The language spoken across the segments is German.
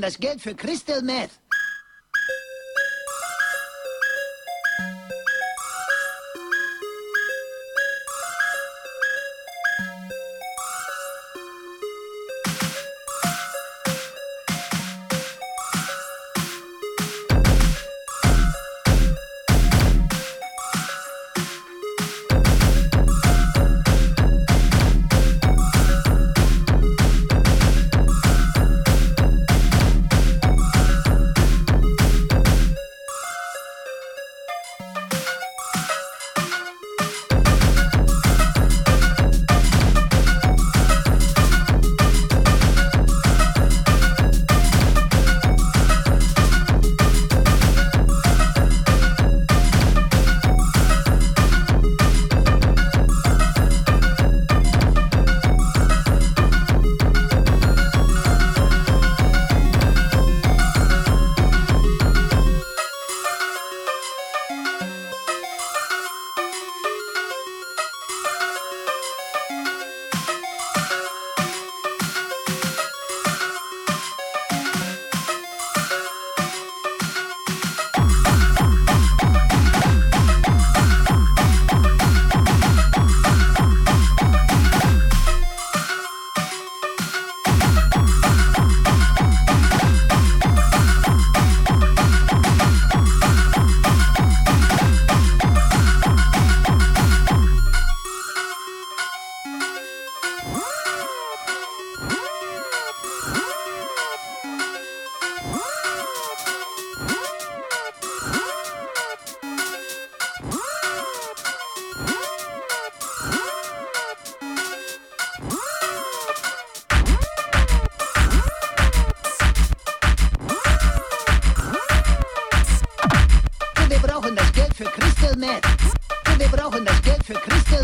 das Geld für Crystal Meth.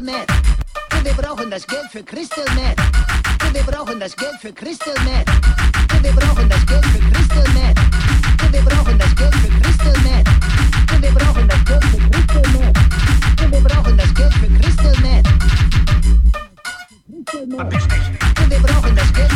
Meth. Ja, wir brauchen das Geld für Crystal Meth. Ja, wir brauchen das Geld für Crystal Meth. Ja, wir brauchen das Geld für Crystal Meth. Ja, wir brauchen das Geld für Crystal Meth. Ja, wir brauchen das Geld für Crystal Meth. Ja, wir brauchen das Geld für Crystal Meth. Ja, wir brauchen das Geld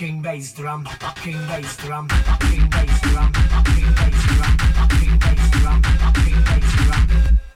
fucking bass drum, fucking bass drum, fucking bass drum, fucking bass drum, fucking bass drum, fucking bass drum.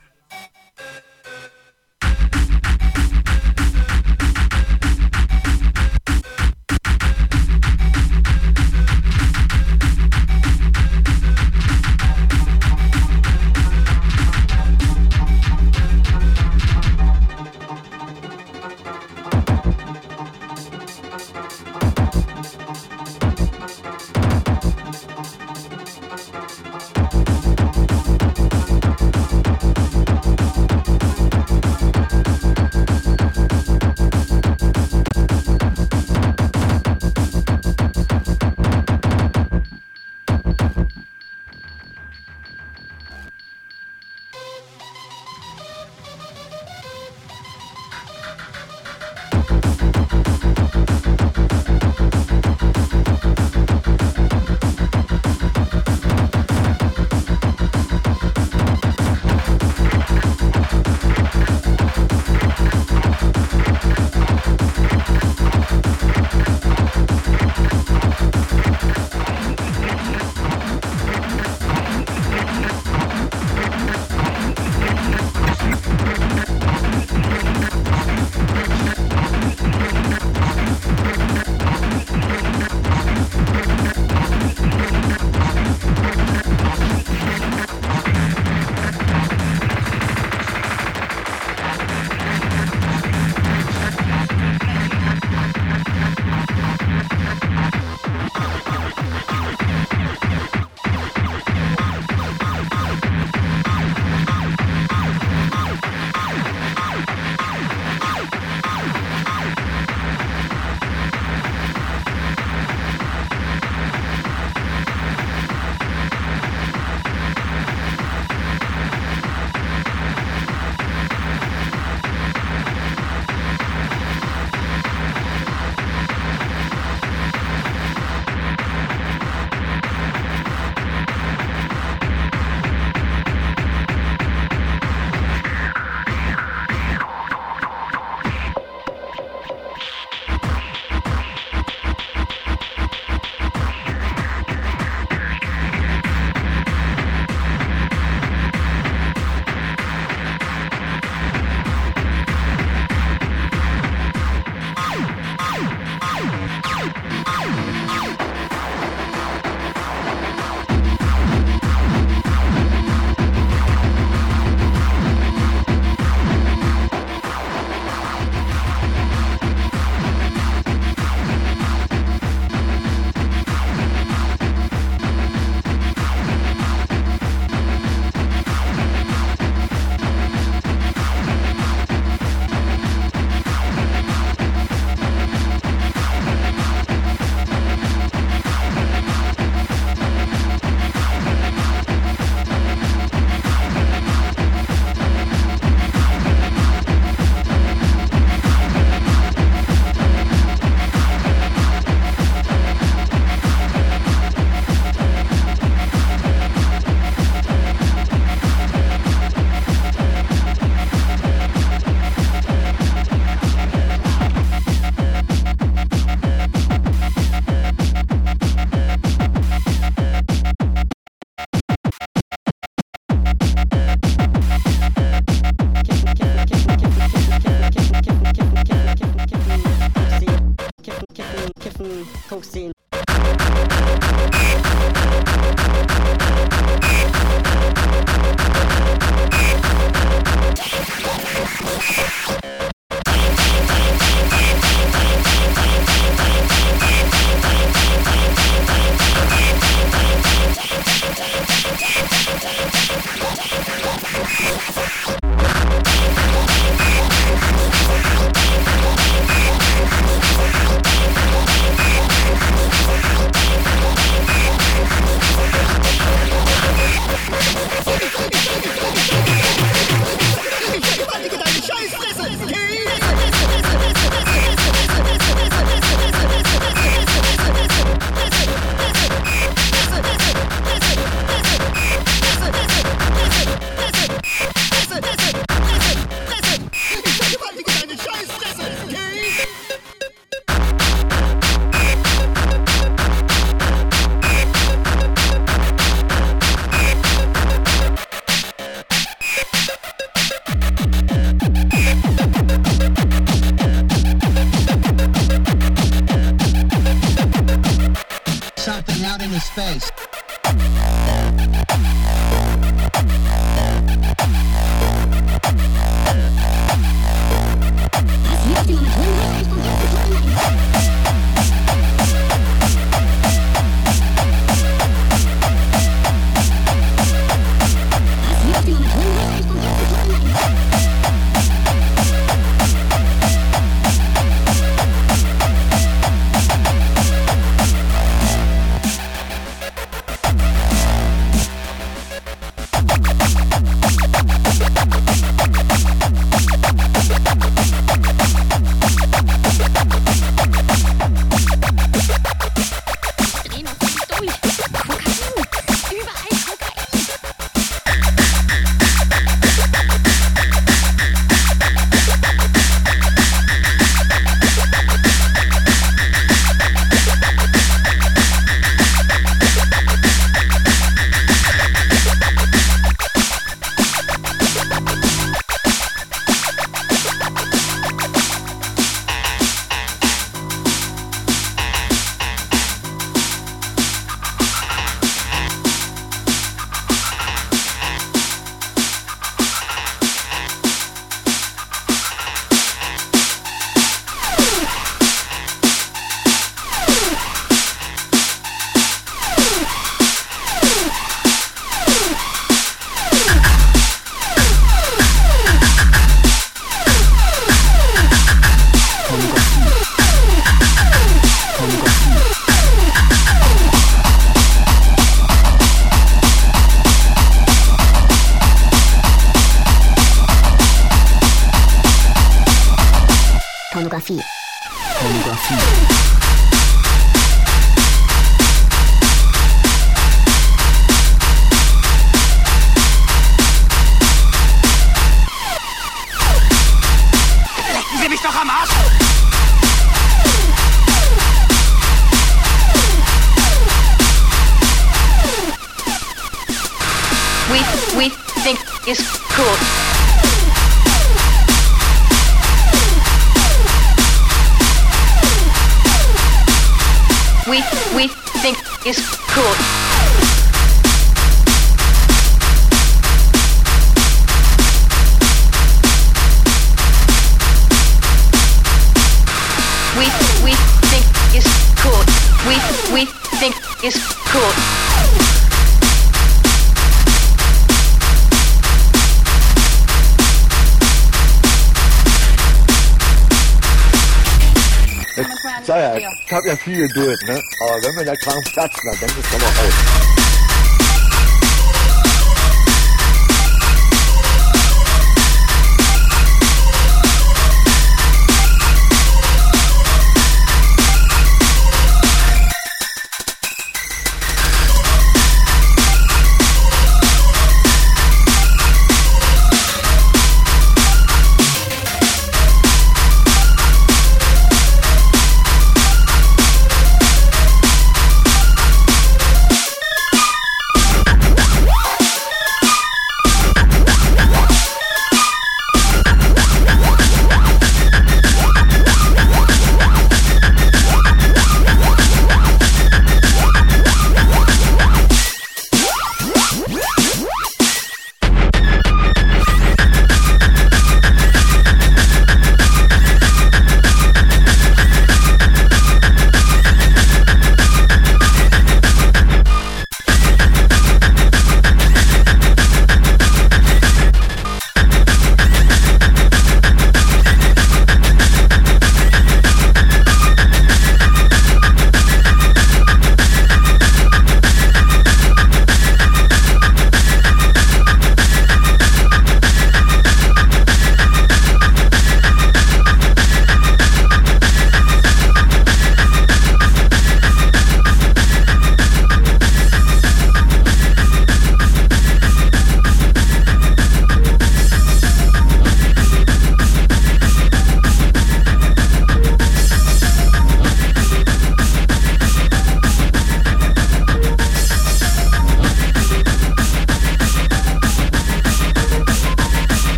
viel durch, ne? Aber wenn wir da krank Platz hat, dann ist doch auch aus.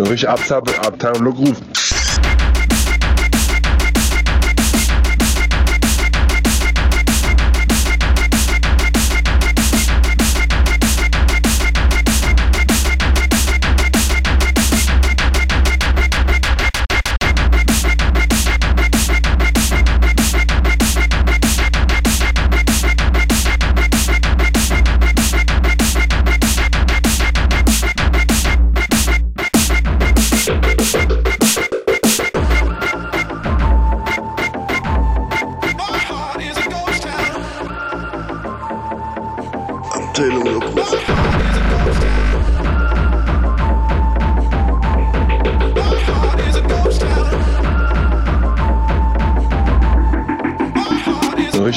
Richtig Abteilung, Abteilung Ruf.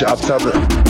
Abtappe.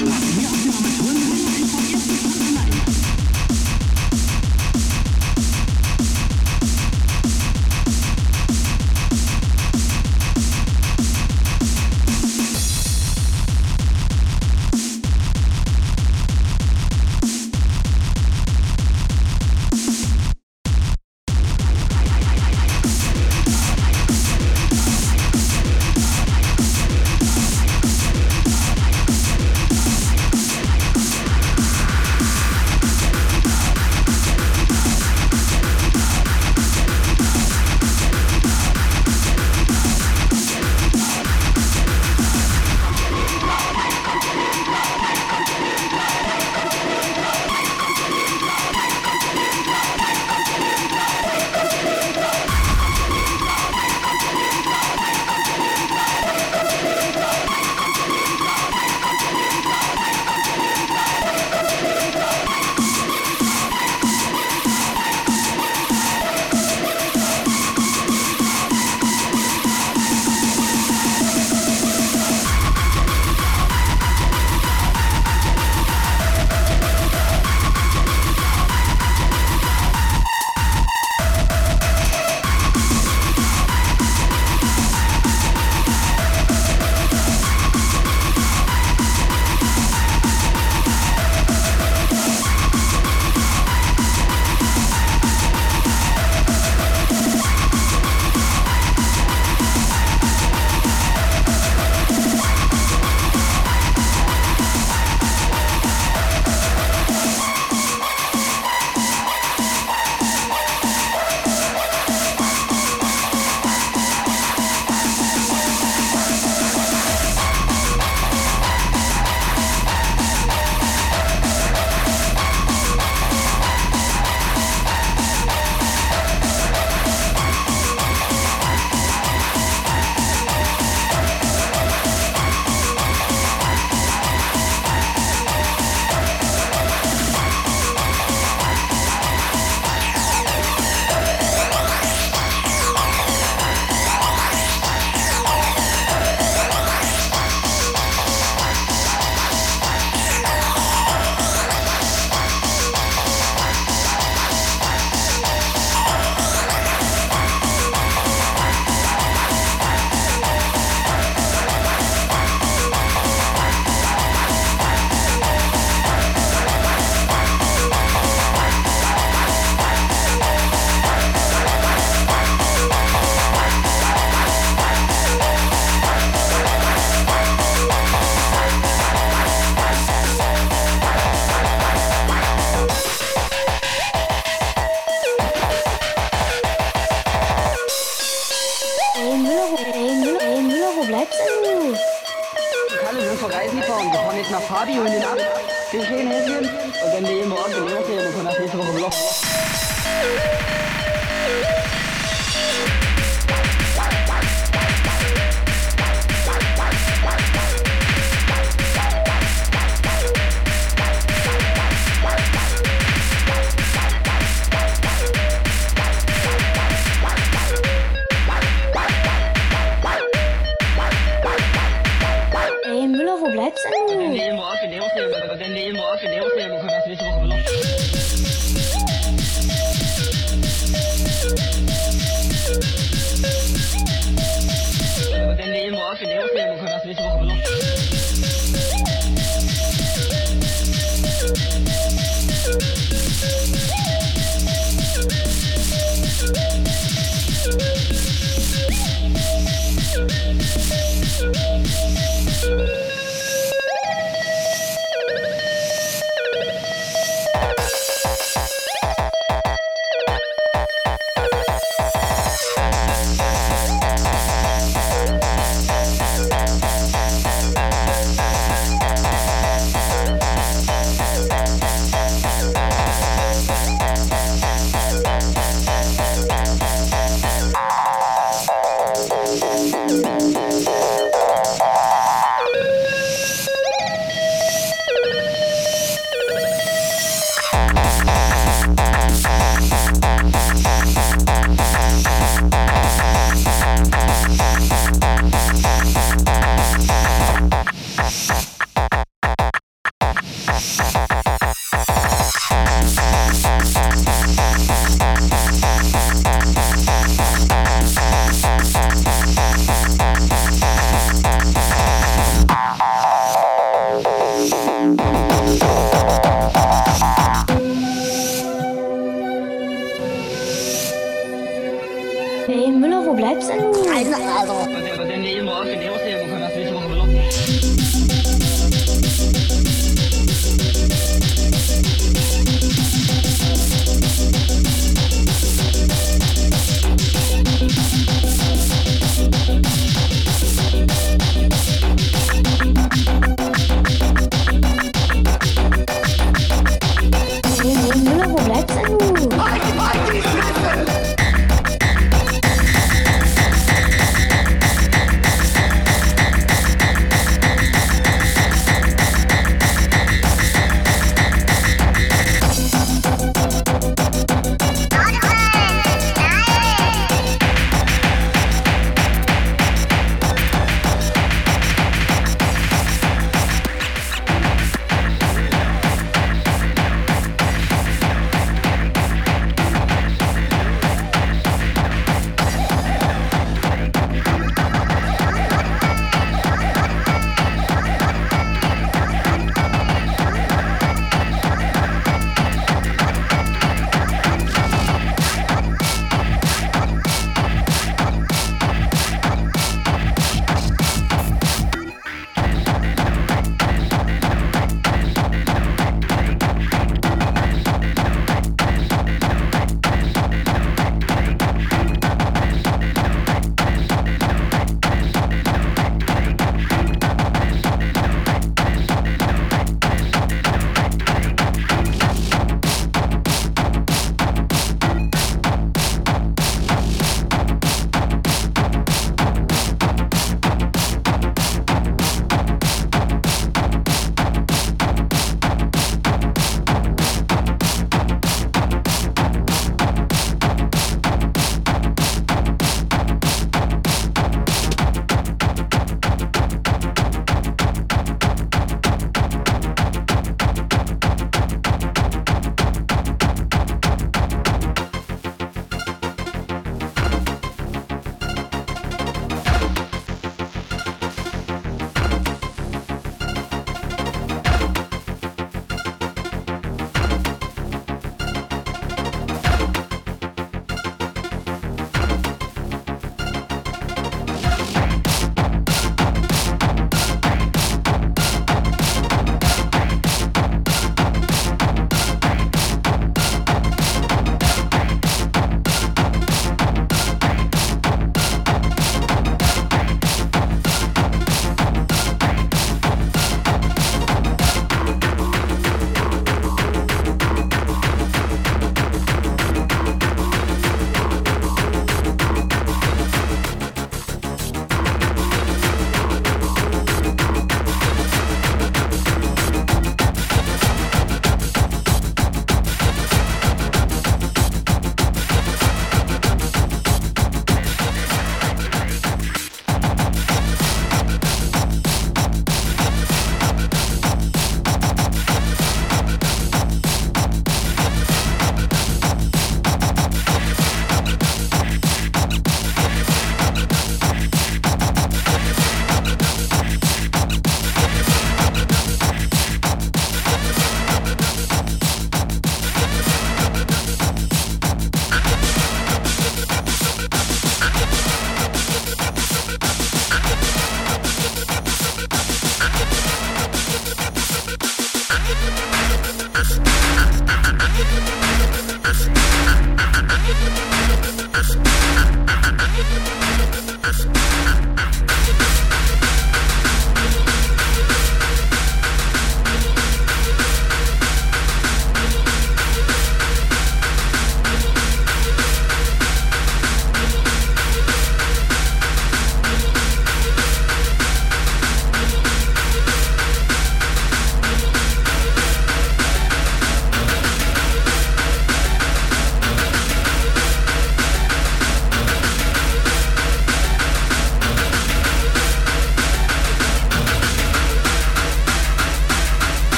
Lass mich auf die Nummer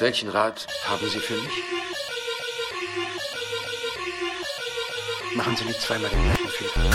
Welchen Rat haben Sie für mich? Machen Sie nicht zweimal den gleichen Fehler.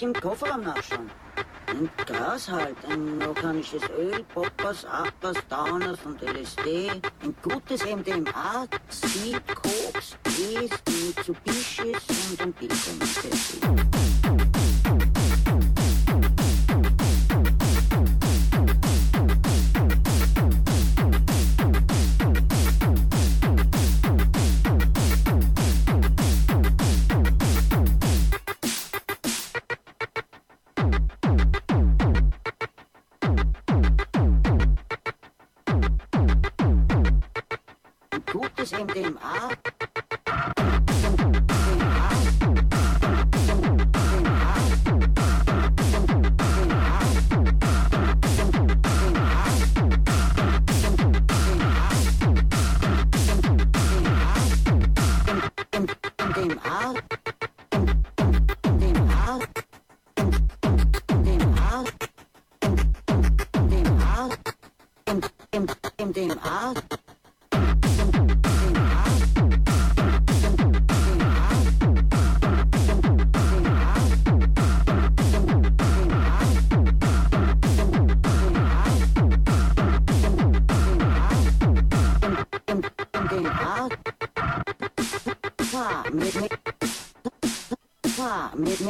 Ich im Kofferraum nachschauen. Ein Gras halt, ein organisches Öl, Poppers, Appers, Downers und LSD, ein gutes MDMA, Speed, Koks, E's, Mitsubishis und ein Bitcoin. game, game, ah? me, me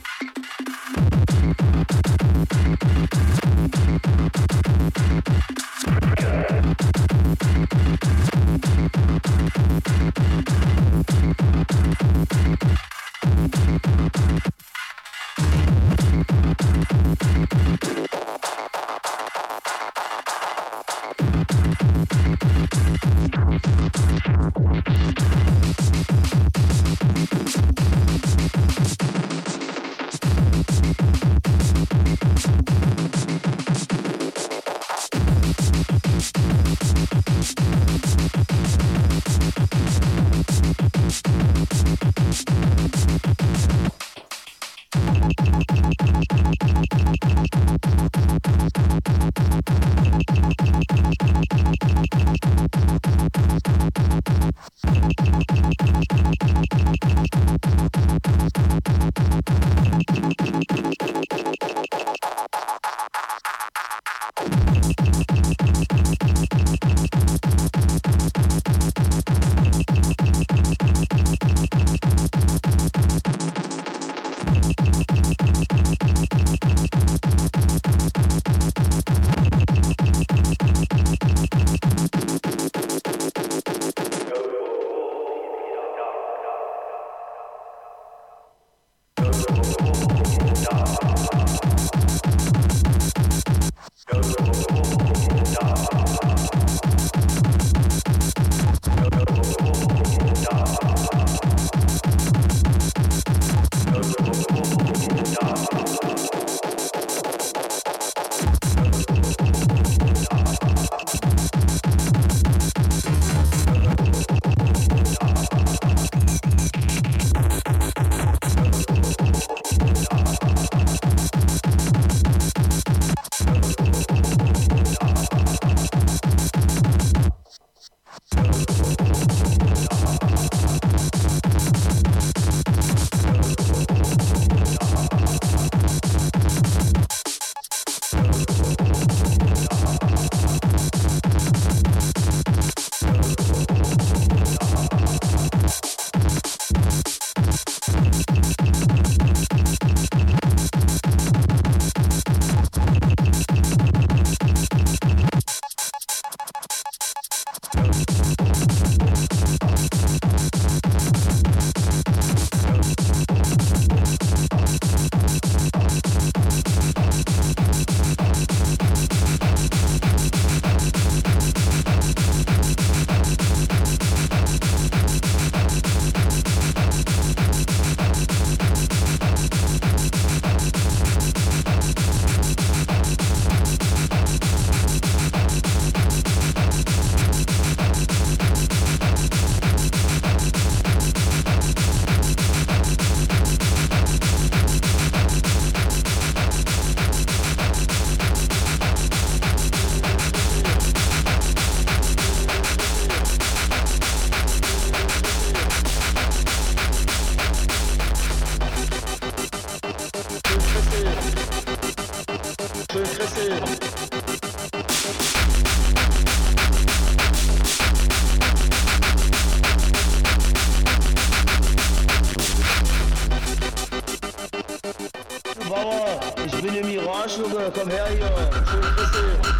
come here yo.